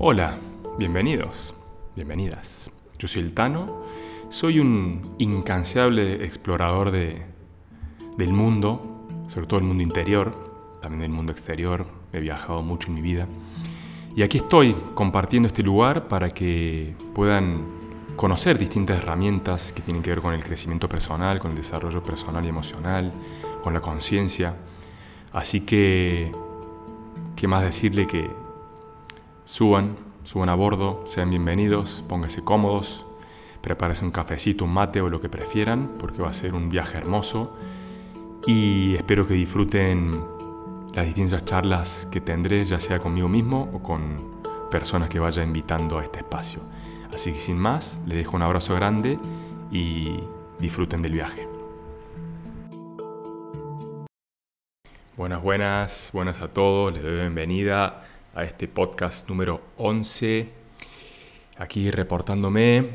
Hola, bienvenidos, bienvenidas. Yo soy el Tano, soy un incansable explorador de, del mundo, sobre todo el mundo interior, también del mundo exterior, he viajado mucho en mi vida. Y aquí estoy compartiendo este lugar para que puedan conocer distintas herramientas que tienen que ver con el crecimiento personal, con el desarrollo personal y emocional, con la conciencia. Así que, ¿qué más decirle que suban, suban a bordo, sean bienvenidos, pónganse cómodos, prepárense un cafecito, un mate o lo que prefieran, porque va a ser un viaje hermoso. Y espero que disfruten las distintas charlas que tendré, ya sea conmigo mismo o con personas que vaya invitando a este espacio. Así que sin más, les dejo un abrazo grande y disfruten del viaje. Buenas, buenas, buenas a todos, les doy bienvenida a este podcast número 11, aquí reportándome.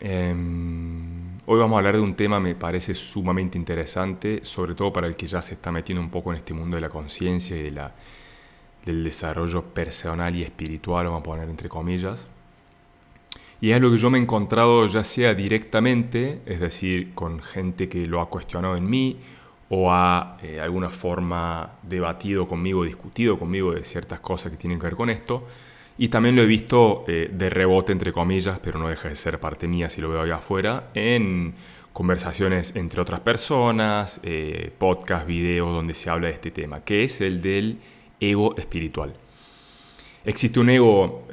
Em, hoy vamos a hablar de un tema me parece sumamente interesante, sobre todo para el que ya se está metiendo un poco en este mundo de la conciencia y de la, del desarrollo personal y espiritual, vamos a poner entre comillas. Y es lo que yo me he encontrado ya sea directamente, es decir, con gente que lo ha cuestionado en mí, o ha eh, alguna forma debatido conmigo, discutido conmigo de ciertas cosas que tienen que ver con esto. Y también lo he visto eh, de rebote, entre comillas, pero no deja de ser parte mía si lo veo allá afuera, en conversaciones entre otras personas, eh, podcasts, videos donde se habla de este tema, que es el del ego espiritual. Existe un ego,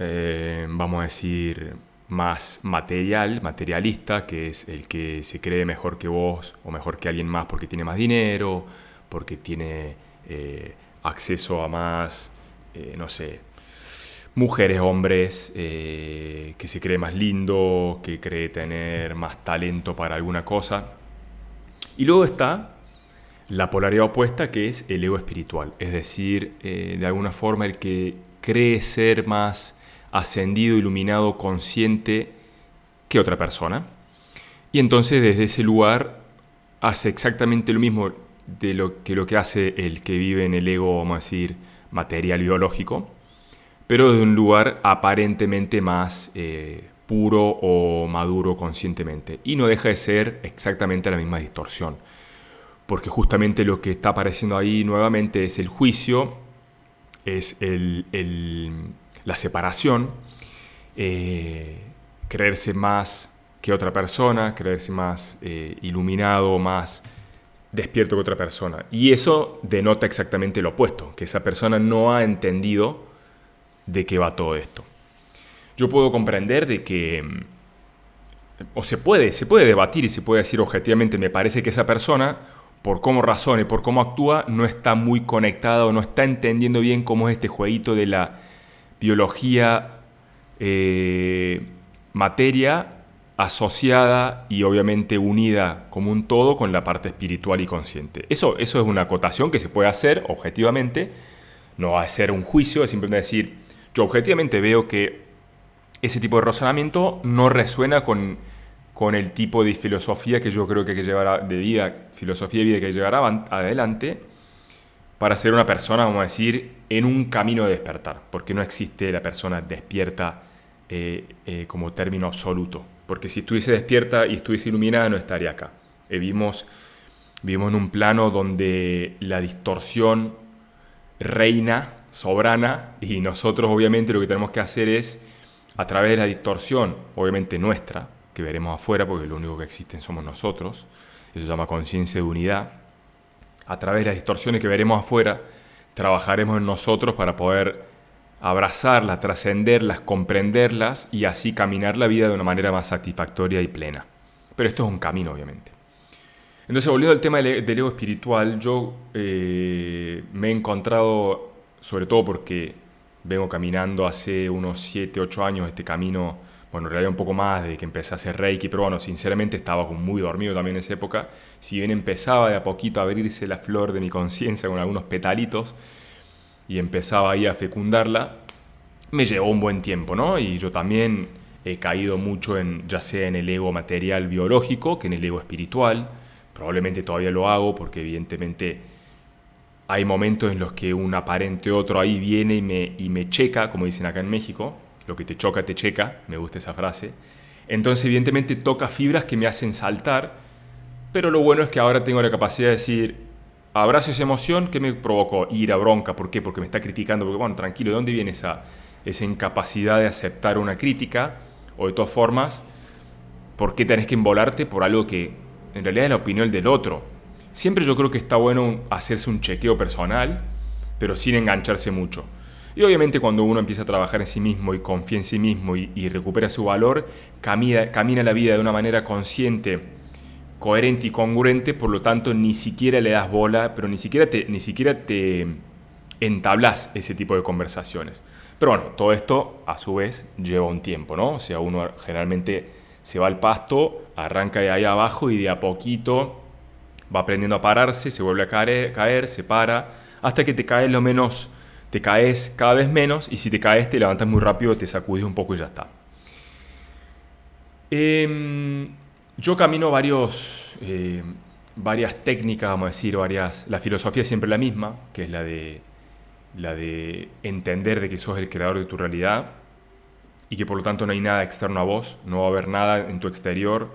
vamos a decir, más material, materialista, que es el que se cree mejor que vos o mejor que alguien más porque tiene más dinero, porque tiene eh, acceso a más, eh, no sé, mujeres, hombres, eh, que se cree más lindo, que cree tener más talento para alguna cosa. Y luego está la polaridad opuesta que es el ego espiritual, es decir, de alguna forma el que cree ser más ascendido, iluminado, consciente que otra persona. Y entonces desde ese lugar hace exactamente lo mismo de lo que lo que hace el que vive en el ego, vamos a decir, material biológico, pero de un lugar aparentemente más eh, puro o maduro conscientemente. Y no deja de ser exactamente la misma distorsión, porque justamente lo que está apareciendo ahí nuevamente es el juicio, es el, la separación, eh, creerse más que otra persona, creerse más eh, iluminado, más despierto que otra persona. Y eso denota exactamente lo opuesto, que esa persona no ha entendido de qué va todo esto. Yo puedo comprender de que, mm, o se puede, se puede debatir y se puede decir objetivamente, me parece que esa persona, por cómo razona y por cómo actúa, no está muy conectada o no está entendiendo bien cómo es este jueguito de la biología, eh, materia asociada y obviamente unida como un todo con la parte espiritual y consciente. Eso, eso es una acotación que se puede hacer objetivamente, no va a ser un juicio, es simplemente decir, yo objetivamente veo que ese tipo de razonamiento no resuena con, con el tipo de filosofía que yo creo que hay que llevar de vida, filosofía de vida que hay que llevar adelante para ser una persona, vamos a decir, en un camino de despertar, porque no existe la persona despierta eh, eh, como término absoluto, porque si estuviese despierta y estuviese iluminada no estaría acá. Eh, vivimos, vivimos en un plano donde la distorsión reina, soberana, y nosotros obviamente lo que tenemos que hacer es, a través de la distorsión, obviamente nuestra, que veremos afuera, porque lo único que existen somos nosotros, eso se llama conciencia de unidad, a través de las distorsiones que veremos afuera, trabajaremos en nosotros para poder abrazarlas, trascenderlas, comprenderlas y así caminar la vida de una manera más satisfactoria y plena. Pero esto es un camino, obviamente. Entonces, volviendo al tema del, ego espiritual, yo eh, me he encontrado, sobre todo porque vengo caminando hace unos 7, 8 años este camino bueno, en realidad un poco más de que empecé a hacer Reiki, pero bueno, sinceramente estaba muy dormido también en esa época. Si bien empezaba de a poquito a abrirse la flor de mi conciencia con algunos petalitos y empezaba ahí a fecundarla, me llevó un buen tiempo, ¿no? Y yo también he caído mucho en, ya sea en el ego material biológico que en el ego espiritual. Probablemente todavía lo hago porque evidentemente hay momentos en los que un aparente otro ahí viene y me, y me checa, como dicen acá en México, lo que te choca te checa, me gusta esa frase. Entonces evidentemente toca fibras que me hacen saltar, pero lo bueno es que ahora tengo la capacidad de decir, abrazo esa emoción que me provocó ira, bronca, ¿por qué? Porque me está criticando, porque bueno, tranquilo, ¿de dónde viene esa, esa incapacidad de aceptar una crítica? O de todas formas, ¿por qué tenés que embolarte por algo que en realidad es la opinión del otro? Siempre yo creo que está bueno hacerse un chequeo personal, pero sin engancharse mucho. Y obviamente cuando uno empieza a trabajar en sí mismo y confía en sí mismo y, recupera su valor, camina, camina la vida de una manera consciente, coherente y congruente, por lo tanto ni siquiera le das bola, pero ni siquiera te, ni siquiera te entablas ese tipo de conversaciones. Pero bueno, todo esto a su vez lleva un tiempo, ¿no? O sea, uno generalmente se va al pasto, arranca de ahí abajo y de a poquito va aprendiendo a pararse, se vuelve a caer, caer se para, hasta que te caes lo menos te caes cada vez menos y si te caes te levantas muy rápido, te sacudes un poco y ya está. Em, yo camino varios, eh, varias técnicas, vamos a decir, varias... La filosofía es siempre la misma, que es la de, la de entender de que sos el creador de tu realidad y que por lo tanto no hay nada externo a vos, no va a haber nada en tu exterior,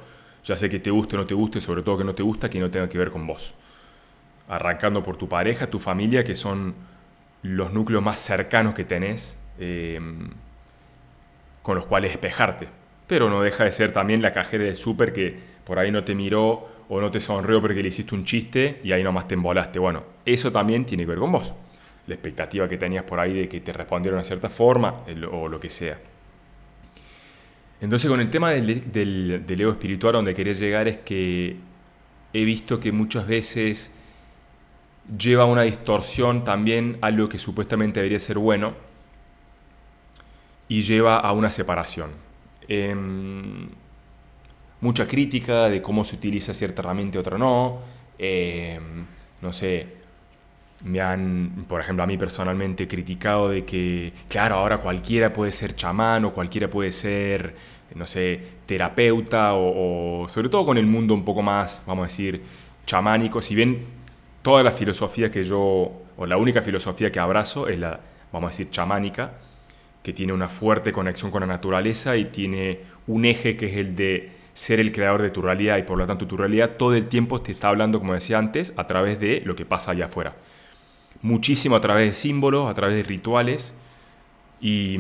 ya sé que te guste o no te guste, sobre todo que no te gusta, que no tenga que ver con vos. Arrancando por tu pareja, tu familia, que son los núcleos más cercanos que tenés eh, con los cuales despejarte. Pero no deja de ser también la cajera del súper que por ahí no te miró o no te sonrió porque le hiciste un chiste y ahí nomás te embolaste. Bueno, eso también tiene que ver con vos. La expectativa que tenías por ahí de que te respondieron de cierta forma o lo que sea. Entonces con el tema del, del, del ego espiritual donde quería llegar es que he visto que muchas veces lleva una distorsión también a lo que supuestamente debería ser bueno y lleva a una separación. Em, mucha crítica de cómo se utiliza cierta herramienta y otra no. Em, no sé, me han, por ejemplo, a mí personalmente criticado de que, claro, ahora cualquiera puede ser chamán o cualquiera puede ser, no sé, terapeuta o, o sobre todo con el mundo un poco más, vamos a decir, chamánico. Si bien toda la filosofía que yo, o la única filosofía que abrazo es la, vamos a decir, chamánica, que tiene una fuerte conexión con la naturaleza y tiene un eje que es el de ser el creador de tu realidad y por lo tanto tu realidad todo el tiempo te está hablando, como decía antes, a través de lo que pasa allá afuera. Muchísimo a través de símbolos, a través de rituales y,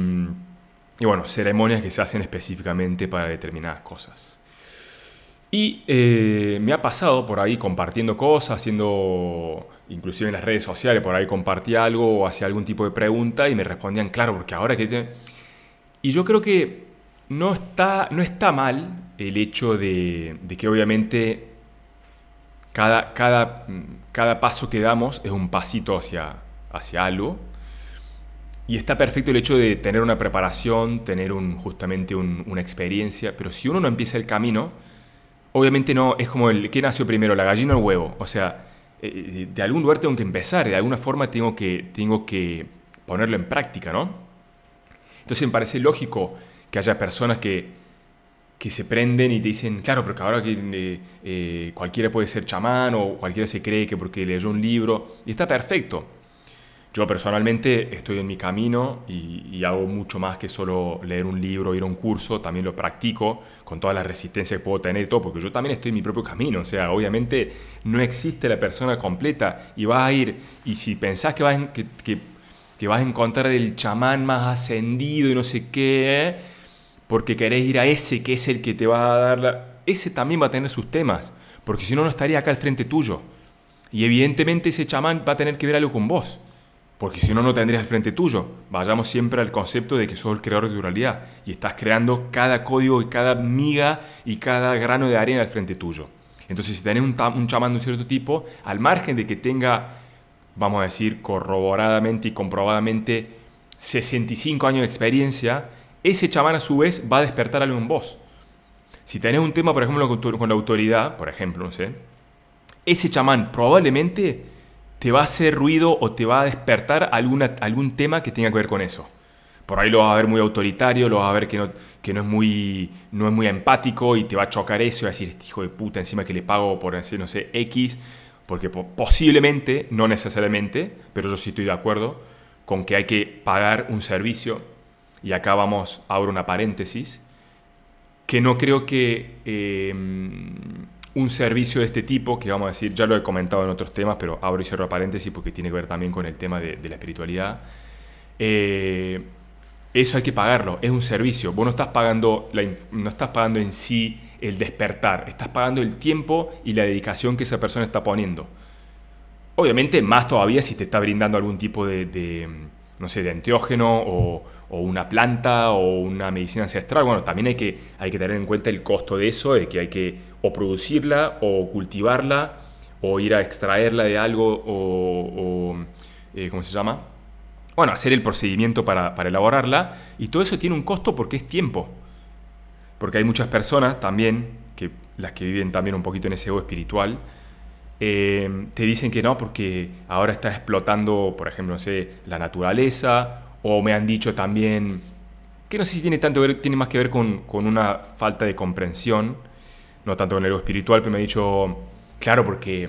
y bueno, ceremonias que se hacen específicamente para determinadas cosas. Y eh, me ha pasado por ahí compartiendo cosas, haciendo, inclusive en las redes sociales, por ahí compartí algo o hacía algún tipo de pregunta y me respondían, claro, porque ahora que... Y yo creo que no está, no está mal el hecho de, que obviamente cada, cada, cada, paso que damos es un pasito hacia, hacia algo. Y está perfecto el hecho de tener una preparación, tener justamente una experiencia, pero si uno no empieza el camino, obviamente no, es como el que nació primero, la gallina o el huevo. O sea, eh, eh, de algún lugar tengo que empezar, de alguna forma tengo que, tengo que ponerlo en práctica, ¿no? Entonces me parece lógico que haya personas que, que se prenden y te dicen, claro, porque ahora que eh, cualquiera puede ser chamán o cualquiera se cree que porque leyó un libro, y está perfecto. Yo personalmente estoy en mi camino y, hago mucho más que solo leer un libro, ir a un curso, también lo practico con toda la resistencia que puedo tener y todo, porque yo también estoy en mi propio camino, o sea, obviamente no existe la persona completa y vas a ir, y si pensás que vas, que, que, vas a encontrar el chamán más ascendido y no sé qué, porque querés ir a ese que es el que te va a dar la... Ese también va a tener sus temas, porque si no, no estaría acá al frente tuyo. Y evidentemente ese chamán va a tener que ver algo con vos porque si no, no tendrías el frente tuyo. Vayamos siempre al concepto de que sos el creador de tu realidad y estás creando cada código y cada miga y cada grano de arena al frente tuyo. Entonces, si tenés un, un chamán de un cierto tipo, al margen de que tenga, vamos a decir, corroboradamente y comprobadamente 65 años de experiencia, ese chamán a su vez va a despertar algo en vos. Si tenés un tema, por ejemplo, con la autoridad, por ejemplo, no sé, ese chamán probablemente te va a hacer ruido o te va a despertar alguna, algún tema que tenga que ver con eso. Por ahí lo vas a ver muy autoritario, lo vas a ver que no, que no, es, muy, no es muy empático y te va a chocar eso y va a decir, hijo de puta, encima que le pago por decir, no sé, X, porque posiblemente, no necesariamente, pero yo sí estoy de acuerdo con que hay que pagar un servicio y acá vamos, abro una paréntesis, que no creo que eh, un servicio de este tipo, que vamos a decir, ya lo he comentado en otros temas, pero abro y cierro paréntesis porque tiene que ver también con el tema de, la espiritualidad, eh, eso hay que pagarlo, es un servicio. Vos no estás, pagando no estás pagando en sí el despertar, estás pagando el tiempo y la dedicación que esa persona está poniendo. Obviamente, más todavía si te está brindando algún tipo de, no sé, de antiógeno o, una planta o una medicina ancestral. Bueno, también hay que, hay que tener en cuenta el costo de eso, de que hay que o producirla o cultivarla o ir a extraerla de algo o, eh, ¿cómo se llama? Bueno, hacer el procedimiento para, para elaborarla y todo eso tiene un costo porque es tiempo. Porque hay muchas personas también, que las que viven también un poquito en ese ego espiritual, eh, te dicen que no porque ahora está explotando, por ejemplo, no sé, la naturaleza, o me han dicho también, que no sé si tiene, tanto tiene más que ver con, una falta de comprensión, no tanto con el espiritual, pero me han dicho, claro, porque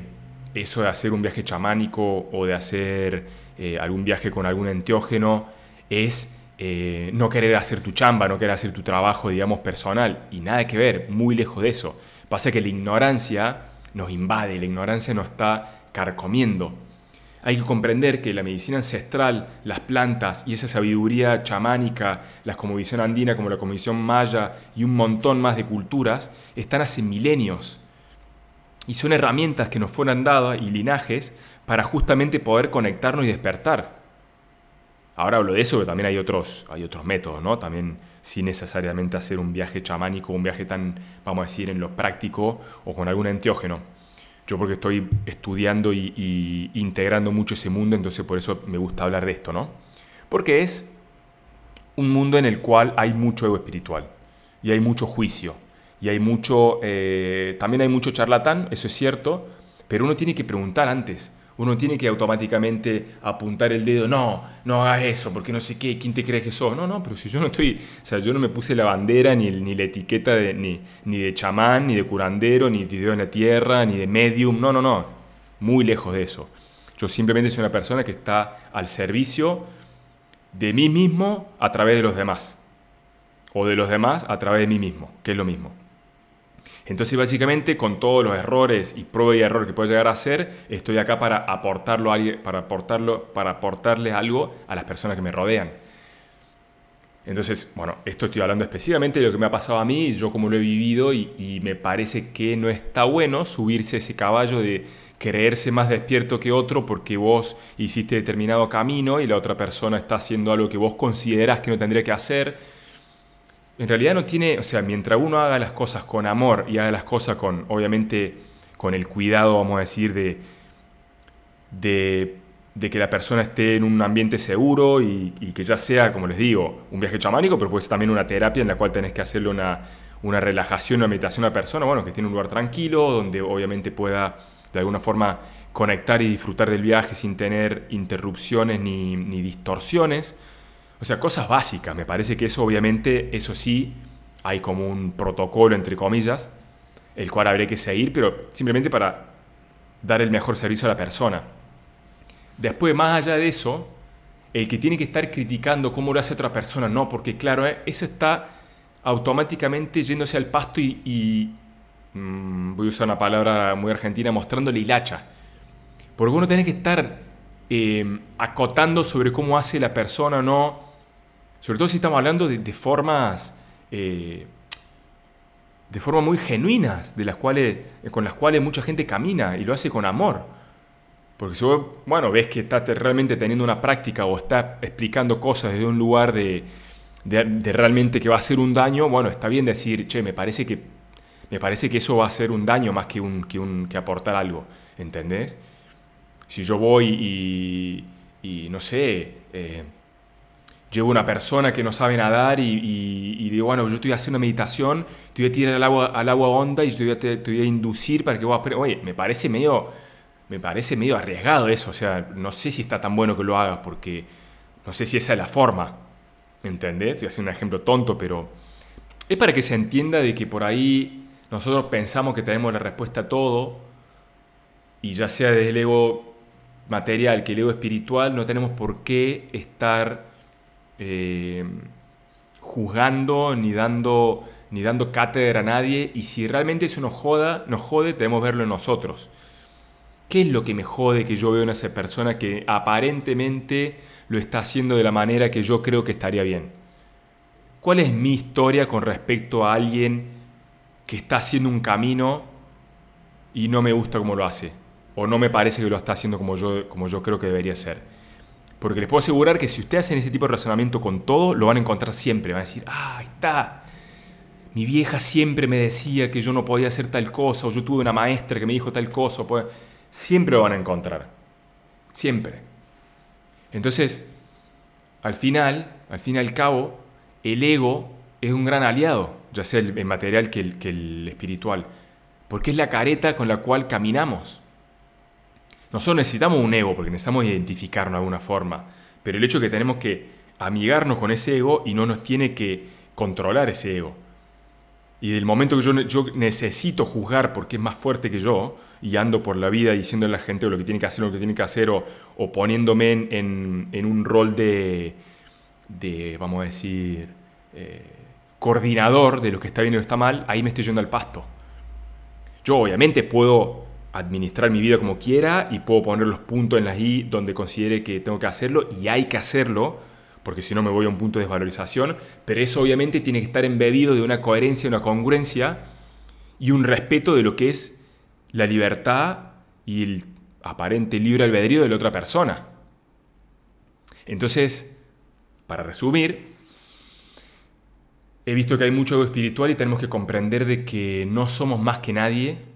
eso de hacer un viaje chamánico o de hacer eh, algún viaje con algún enteógeno es eh, no querer hacer tu chamba, no querer hacer tu trabajo, digamos, personal, y nada que ver, muy lejos de eso. Pasa que la ignorancia nos invade, la ignorancia nos está carcomiendo. Hay que comprender que la medicina ancestral, las plantas y esa sabiduría chamánica, la cosmovisión andina como la cosmovisión maya y un montón más de culturas, están hace milenios. Y son herramientas que nos fueron dadas y linajes para justamente poder conectarnos y despertar. Ahora hablo de eso, pero también hay otros, hay otros métodos, ¿no? También sin necesariamente hacer un viaje chamánico, un viaje tan, vamos a decir, en lo práctico o con algún enteógeno. Yo porque estoy estudiando y, integrando mucho ese mundo, entonces por eso me gusta hablar de esto, ¿no? Porque es un mundo en el cual hay mucho ego espiritual y hay mucho juicio y hay mucho, eh, también hay mucho charlatán, eso es cierto, pero uno tiene que preguntar antes, uno tiene que automáticamente apuntar el dedo, no, no hagas eso, porque no sé qué, ¿quién te crees que sos? No, no, pero si yo no estoy, o sea, yo no me puse la bandera, ni, ni la etiqueta de, ni, ni de chamán, ni de curandero, ni de Dios en la tierra, ni de medium, no, no, no, muy lejos de eso. Yo simplemente soy una persona que está al servicio de mí mismo a través de los demás, o de los demás a través de mí mismo, que es lo mismo. Entonces, básicamente, con todos los errores y prueba y error que puedo llegar a hacer, estoy acá para aportarlo, para aportarlo, para aportarle algo a las personas que me rodean. Entonces, bueno, esto estoy hablando específicamente de lo que me ha pasado a mí, yo como lo he vivido, y, y me parece que no está bueno subirse ese caballo de creerse más despierto que otro porque vos hiciste determinado camino y la otra persona está haciendo algo que vos considerás que no tendría que hacer en realidad no tiene, o sea, mientras uno haga las cosas con amor y haga las cosas con, obviamente, con el cuidado, vamos a decir, de, de, que la persona esté en un ambiente seguro y, que ya sea, como les digo, un viaje chamánico, pero puede ser también una terapia en la cual tenés que hacerle una, una relajación, una meditación a una persona, bueno, que tiene un lugar tranquilo, donde obviamente pueda de alguna forma conectar y disfrutar del viaje sin tener interrupciones ni, ni distorsiones. O sea, cosas básicas. Me parece que eso obviamente, eso sí, hay como un protocolo, entre comillas, el cual habría que seguir, pero simplemente para dar el mejor servicio a la persona. Después, más allá de eso, el que tiene que estar criticando cómo lo hace otra persona, no, porque claro, eh, eso está automáticamente yéndose al pasto y, mm, voy a usar una palabra muy argentina, mostrándole hilacha. Porque uno tiene que estar eh, acotando sobre cómo hace la persona no, sobre todo si estamos hablando de, formas, eh, de formas muy genuinas, de las cuales, con las cuales mucha gente camina y lo hace con amor. Porque si vos, bueno, ves que estás realmente teniendo una práctica o está explicando cosas desde un lugar de, de, realmente que va a hacer un daño, bueno, está bien decir, che, me parece que, me parece que eso va a hacer un daño más que, un, que, un, que aportar algo, ¿entendés? Si yo voy y, y no sé, eh, llevo una persona que no sabe nadar y, digo, bueno, yo estoy haciendo una meditación, te voy a tirar al agua, al agua honda y te voy, a, te, voy a inducir para que vos Oye, me parece medio, me parece medio arriesgado eso, o sea, no sé si está tan bueno que lo hagas porque no sé si esa es la forma, ¿entendés? Estoy haciendo un ejemplo tonto, pero es para que se entienda de que por ahí nosotros pensamos que tenemos la respuesta a todo y ya sea desde el ego material que el ego espiritual, no tenemos por qué estar eh, juzgando ni dando, ni dando cátedra a nadie. Y si realmente eso nos, joda, nos jode, debemos verlo en nosotros. ¿Qué es lo que me jode que yo veo en esa persona que aparentemente lo está haciendo de la manera que yo creo que estaría bien? ¿Cuál es mi historia con respecto a alguien que está haciendo un camino y no me gusta cómo lo hace? O no me parece que lo está haciendo como yo, como yo creo que debería ser. Porque les puedo asegurar que si ustedes hacen ese tipo de razonamiento con todo, lo van a encontrar siempre. Van a decir, ah, ahí está. Mi vieja siempre me decía que yo no podía hacer tal cosa, o yo tuve una maestra que me dijo tal cosa. Pues, siempre lo van a encontrar. Siempre. Entonces, al final, al fin y al cabo, el ego es un gran aliado, ya sea el, material que que el espiritual, porque es la careta con la cual caminamos. Nosotros necesitamos un ego porque necesitamos identificarnos de alguna forma, pero el hecho es que tenemos que amigarnos con ese ego y no nos tiene que controlar ese ego. Y del momento que yo, necesito juzgar porque es más fuerte que yo y ando por la vida diciendo a la gente lo que tiene que hacer, lo que tiene que hacer o, poniéndome en, un rol de, de, vamos a decir, eh, coordinador de lo que está bien y lo que está mal, ahí me estoy yendo al pasto. Yo obviamente puedo administrar mi vida como quiera y puedo poner los puntos en las I donde considere que tengo que hacerlo y hay que hacerlo, porque si no me voy a un punto de desvalorización, pero eso obviamente tiene que estar embebido de una coherencia, una congruencia y un respeto de lo que es la libertad y el aparente libre albedrío de la otra persona. Entonces, para resumir, he visto que hay mucho espiritual y tenemos que comprender de que no somos más que nadie,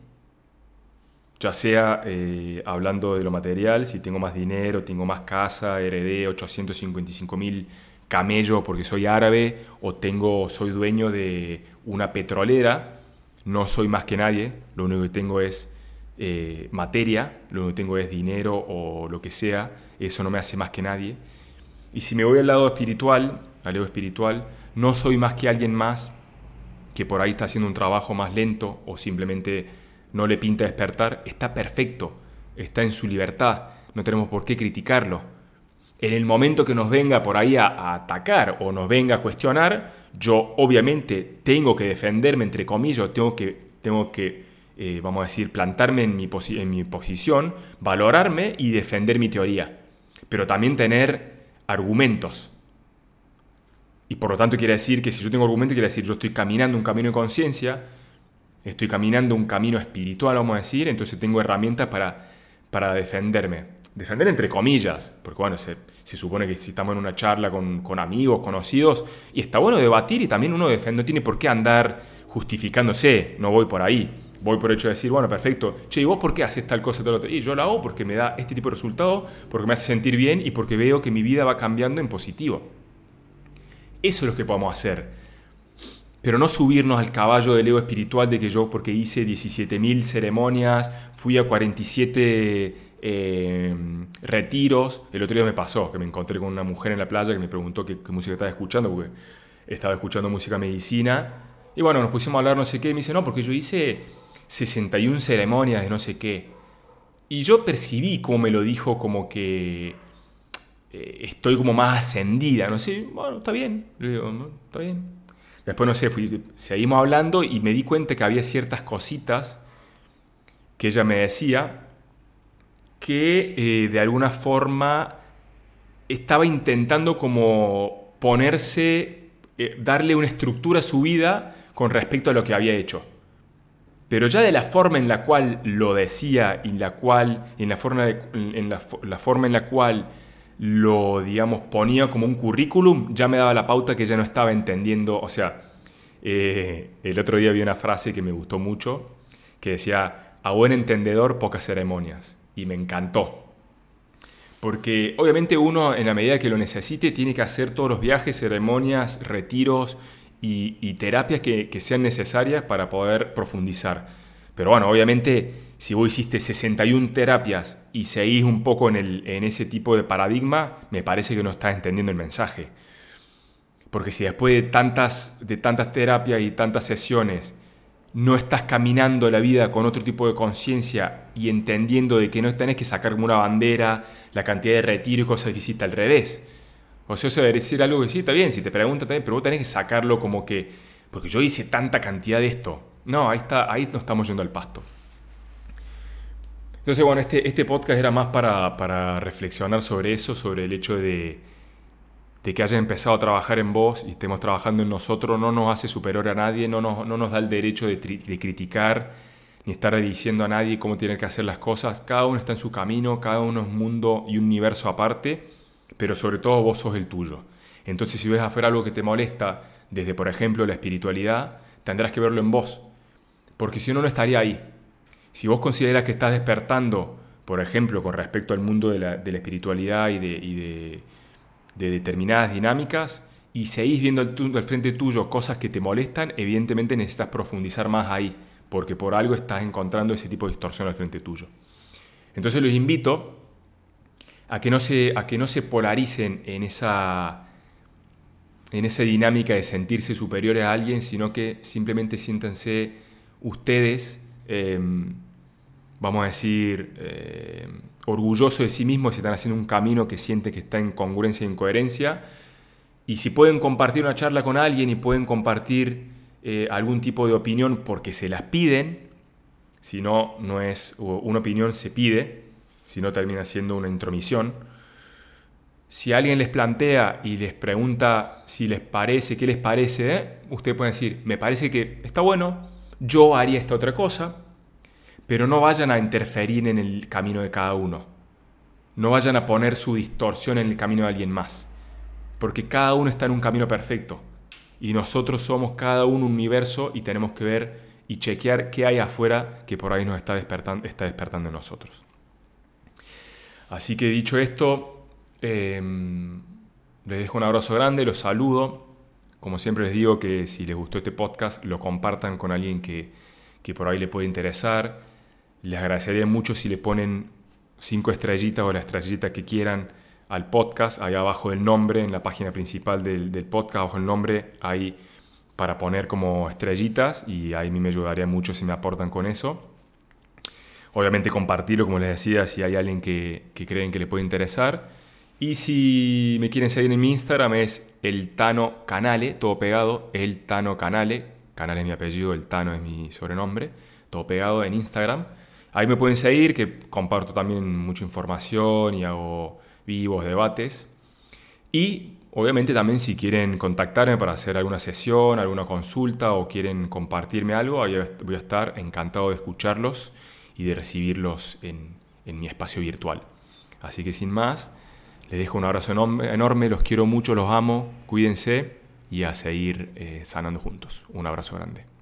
ya sea eh, hablando de lo material, si tengo más dinero, tengo más casa, heredé 855 mil camellos porque soy árabe o tengo, soy dueño de una petrolera, no soy más que nadie, lo único que tengo es eh, materia, lo único que tengo es dinero o lo que sea, eso no me hace más que nadie. Y si me voy al lado espiritual, al lado espiritual, no soy más que alguien más que por ahí está haciendo un trabajo más lento o simplemente no le pinta despertar, está perfecto, está en su libertad, no tenemos por qué criticarlo. En el momento que nos venga por ahí a, atacar o nos venga a cuestionar, yo obviamente tengo que defenderme, entre comillas, tengo que, tengo que eh, vamos a decir, plantarme en mi, en mi posición, valorarme y defender mi teoría, pero también tener argumentos. Y por lo tanto quiere decir que si yo tengo argumentos, quiere decir yo estoy caminando un camino de conciencia, estoy caminando un camino espiritual, vamos a decir, entonces tengo herramientas para, para defenderme. Defender entre comillas, porque bueno, se, supone que si estamos en una charla con, amigos, conocidos, y está bueno debatir y también uno defiende, no tiene por qué andar justificándose, no voy por ahí. Voy por hecho de decir, bueno, perfecto, che, ¿y vos por qué haces tal cosa tal otra? Y yo la hago porque me da este tipo de resultado, porque me hace sentir bien y porque veo que mi vida va cambiando en positivo. Eso es lo que podemos hacer pero no subirnos al caballo del ego espiritual de que yo, porque hice 17.000 ceremonias, fui a 47 eh, retiros. El otro día me pasó que me encontré con una mujer en la playa que me preguntó qué, música estaba escuchando, porque estaba escuchando música medicina. Y bueno, nos pusimos a hablar no sé qué, me dice, no, porque yo hice 61 ceremonias de no sé qué. Y yo percibí como me lo dijo, como que eh, estoy como más ascendida, no sé, bueno, está bien, le digo, está bien, Después, no sé, seguimos hablando y me di cuenta que había ciertas cositas que ella me decía que eh, de alguna forma estaba intentando como ponerse, eh, darle una estructura a su vida con respecto a lo que había hecho. Pero ya de la forma en la cual lo decía y la cual, en la forma, en la forma en la cual lo, digamos, ponía como un currículum, ya me daba la pauta que ya no estaba entendiendo. O sea, eh, el otro día vi una frase que me gustó mucho, que decía, a buen entendedor, pocas ceremonias. Y me encantó. Porque obviamente uno, en la medida que lo necesite, tiene que hacer todos los viajes, ceremonias, retiros y, terapias que, que sean necesarias para poder profundizar. Pero bueno, obviamente si vos hiciste 61 terapias y seguís un poco en, el, en ese tipo de paradigma, me parece que no estás entendiendo el mensaje. Porque si después de tantas, de tantas terapias y tantas sesiones no estás caminando la vida con otro tipo de conciencia y entendiendo de que no tenés que sacar como una bandera la cantidad de retiro y cosas que hiciste al revés. O sea, eso debe decir algo que sí, está bien, si te preguntan también, pero vos tenés que sacarlo como que, porque yo hice tanta cantidad de esto. No, ahí, está, ahí no estamos yendo al pasto. Entonces, bueno, este, este podcast era más para, reflexionar sobre eso, sobre el hecho de, de, que hayas empezado a trabajar en vos y estemos trabajando en nosotros, no nos hace superior a nadie, no nos, no nos da el derecho de, de criticar ni estar diciendo a nadie cómo tienen que hacer las cosas. Cada uno está en su camino, cada uno es un mundo y un universo aparte pero sobre todo vos sos el tuyo. Entonces si ves afuera algo que te molesta, desde por ejemplo la espiritualidad, tendrás que verlo en vos, porque si no, no estaría ahí. Si vos consideras que estás despertando, por ejemplo, con respecto al mundo de la, espiritualidad y, de, determinadas dinámicas, y seguís viendo al, frente tuyo cosas que te molestan, evidentemente necesitas profundizar más ahí, porque por algo estás encontrando ese tipo de distorsión al frente tuyo. Entonces los invito a que no se, a que no se polaricen en esa, en esa dinámica de sentirse superiores a alguien, sino que simplemente siéntanse ustedes, em, vamos a decir, em, orgullosos de sí mismos si están haciendo un camino que siente que está en congruencia y en coherencia. Y si pueden compartir una charla con alguien y pueden compartir eh, algún tipo de opinión porque se las piden, si no, no es una opinión, se pide, si no termina siendo una intromisión. Si alguien les plantea y les pregunta si les parece, qué les parece, ¿eh? usted puede decir, me parece que está bueno, yo haría esta otra cosa, pero no vayan a interferir en el camino de cada uno. No vayan a poner su distorsión en el camino de alguien más, porque cada uno está en un camino perfecto y nosotros somos cada uno un universo y tenemos que ver y chequear qué hay afuera que por ahí nos está despertando, está despertando en nosotros. Así que dicho esto, em, les dejo un abrazo grande, los saludo. Como siempre les digo que si les gustó este podcast, lo compartan con alguien que, por ahí le puede interesar. Les agradecería mucho si le ponen cinco estrellitas o la estrellita que quieran al podcast, ahí abajo el nombre, en la página principal del, del podcast, abajo el nombre, ahí para poner como estrellitas y ahí me ayudaría mucho si me aportan con eso. Obviamente compartirlo, como les decía, si hay alguien que, creen que le puede interesar. Y si me quieren seguir en mi Instagram es el Tano Canale, todo pegado, el Tano Canale. Canale es mi apellido, el Tano es mi sobrenombre, todo pegado en Instagram. Ahí me pueden seguir, que comparto también mucha información y hago vivos debates. Y obviamente también si quieren contactarme para hacer alguna sesión, alguna consulta o quieren compartirme algo, ahí voy a estar encantado de escucharlos y de recibirlos en, mi espacio virtual. Así que sin más, les dejo un abrazo enorme, los quiero mucho, los amo, cuídense y a seguir eh, sanando juntos. Un abrazo grande.